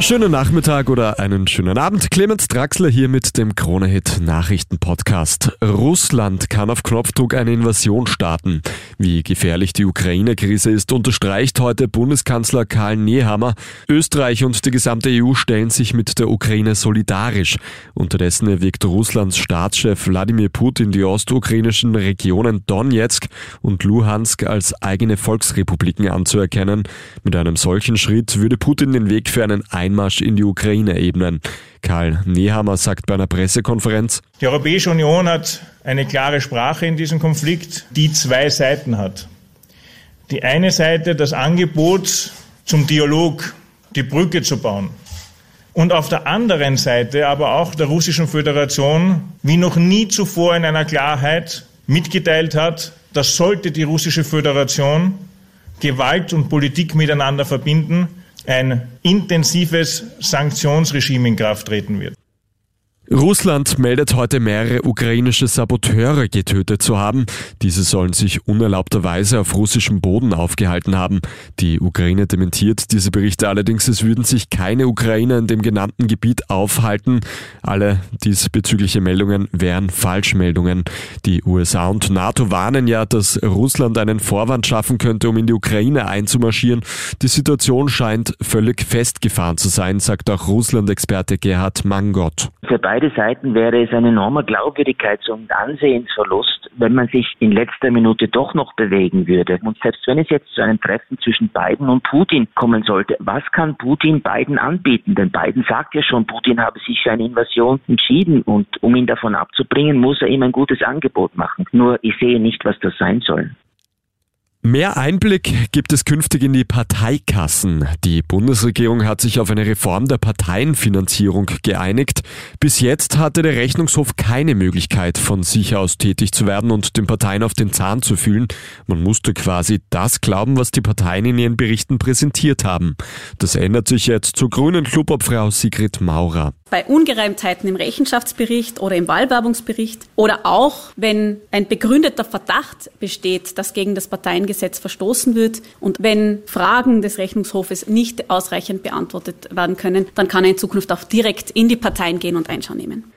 Schönen Nachmittag oder einen schönen Abend. Clemens Draxler hier mit dem Kronehit Nachrichten Podcast. Russland kann auf Knopfdruck eine Invasion starten. Wie gefährlich die Ukraine-Krise ist, unterstreicht heute Bundeskanzler Karl Nehammer. Österreich und die gesamte EU stellen sich mit der Ukraine solidarisch. Unterdessen erwirkt Russlands Staatschef Wladimir Putin die ostukrainischen Regionen Donetsk und Luhansk als eigene Volksrepubliken anzuerkennen. Mit einem solchen Schritt würde Putin den Weg für einen Einmarsch in die Ukraine ebnen. Karl Nehammer sagt bei einer Pressekonferenz, Die Europäische Union hat eine klare Sprache in diesem Konflikt, die zwei Seiten hat. Die eine Seite das Angebot zum Dialog, die Brücke zu bauen. Und auf der anderen Seite aber auch der Russischen Föderation, wie noch nie zuvor in einer Klarheit mitgeteilt hat, dass sollte die Russische Föderation Gewalt und Politik miteinander verbinden, ein intensives Sanktionsregime in Kraft treten wird. Russland meldet heute mehrere ukrainische Saboteure getötet zu haben. Diese sollen sich unerlaubterweise auf russischem Boden aufgehalten haben. Die Ukraine dementiert diese Berichte allerdings, es würden sich keine Ukrainer in dem genannten Gebiet aufhalten. Alle diesbezügliche Meldungen wären Falschmeldungen. Die USA und NATO warnen ja, dass Russland einen Vorwand schaffen könnte, um in die Ukraine einzumarschieren. Die Situation scheint völlig festgefahren zu sein, sagt auch Russland-Experte Gerhard Mangott. Für beide Seiten wäre es ein enormer Glaubwürdigkeits- und Ansehensverlust, wenn man sich in letzter Minute doch noch bewegen würde. Und selbst wenn es jetzt zu einem Treffen zwischen Biden und Putin kommen sollte, was kann Putin Biden anbieten? Denn Biden sagt ja schon, Putin habe sich für eine Invasion entschieden und um ihn davon abzubringen, muss er ihm ein gutes Angebot machen. Nur ich sehe nicht, was das sein soll. Mehr Einblick gibt es künftig in die Parteikassen. Die Bundesregierung hat sich auf eine Reform der Parteienfinanzierung geeinigt. Bis jetzt hatte der Rechnungshof keine Möglichkeit, von sich aus tätig zu werden und den Parteien auf den Zahn zu fühlen. Man musste quasi das glauben, was die Parteien in ihren Berichten präsentiert haben. Das ändert sich jetzt zur grünen Klubobfrau Sigrid Maurer. Bei Ungereimtheiten im Rechenschaftsbericht oder im Wahlwerbungsbericht oder auch, wenn ein begründeter Verdacht besteht, dass gegen das Parteiengesetz verstoßen wird und wenn Fragen des Rechnungshofes nicht ausreichend beantwortet werden können, dann kann er in Zukunft auch direkt in die Parteien gehen und Einschau nehmen.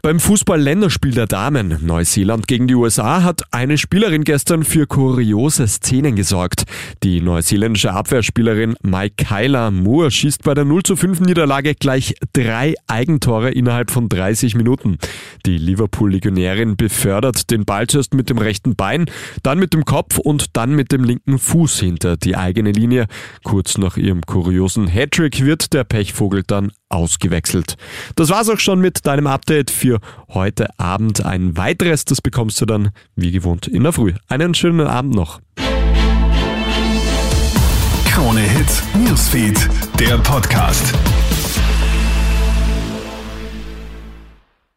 Beim Fußball-Länderspiel der Damen Neuseeland gegen die USA hat eine Spielerin gestern für kuriose Szenen gesorgt. Die neuseeländische Abwehrspielerin Michaela Moore schießt bei der 0 zu 5 Niederlage gleich drei Eigentore innerhalb von 30 Minuten. Die Liverpool-Legionärin befördert den Ball zuerst mit dem rechten Bein, dann mit dem Kopf und dann mit dem linken Fuß hinter die eigene Linie. Kurz nach ihrem kuriosen Hattrick wird der Pechvogel dann ausgewechselt. Das war's auch schon mit deinem Update für heute Abend. Ein weiteres, das bekommst du dann wie gewohnt in der Früh. Einen schönen Abend noch. Krone Hits, Newsfeed, der Podcast.